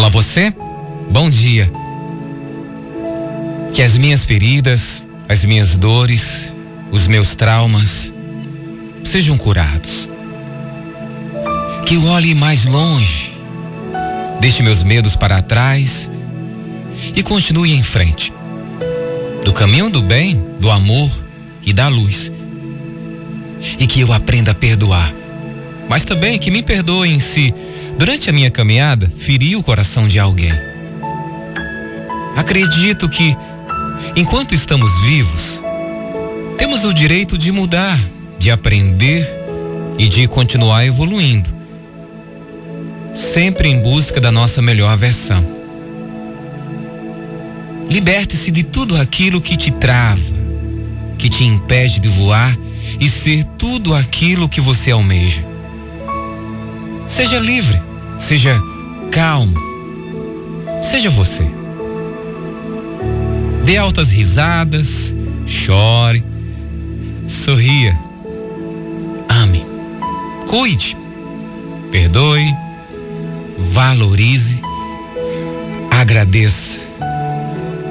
Olá você, bom dia. Que as minhas feridas, as minhas dores, os meus traumas sejam curados. Que eu olhe mais longe, deixe meus medos para trás e continue em frente. Do caminho do bem, do amor e da luz. E que eu aprenda a perdoar. Mas também que me perdoem se, durante a minha caminhada, feri o coração de alguém. Acredito que, enquanto estamos vivos, temos o direito de mudar, de aprender e de continuar evoluindo, sempre em busca da nossa melhor versão. Liberte-se de tudo aquilo que te trava, que te impede de voar e ser tudo aquilo que você almeja. Seja livre, seja calmo, seja você. Dê altas risadas, chore, sorria, ame, cuide, perdoe, valorize, agradeça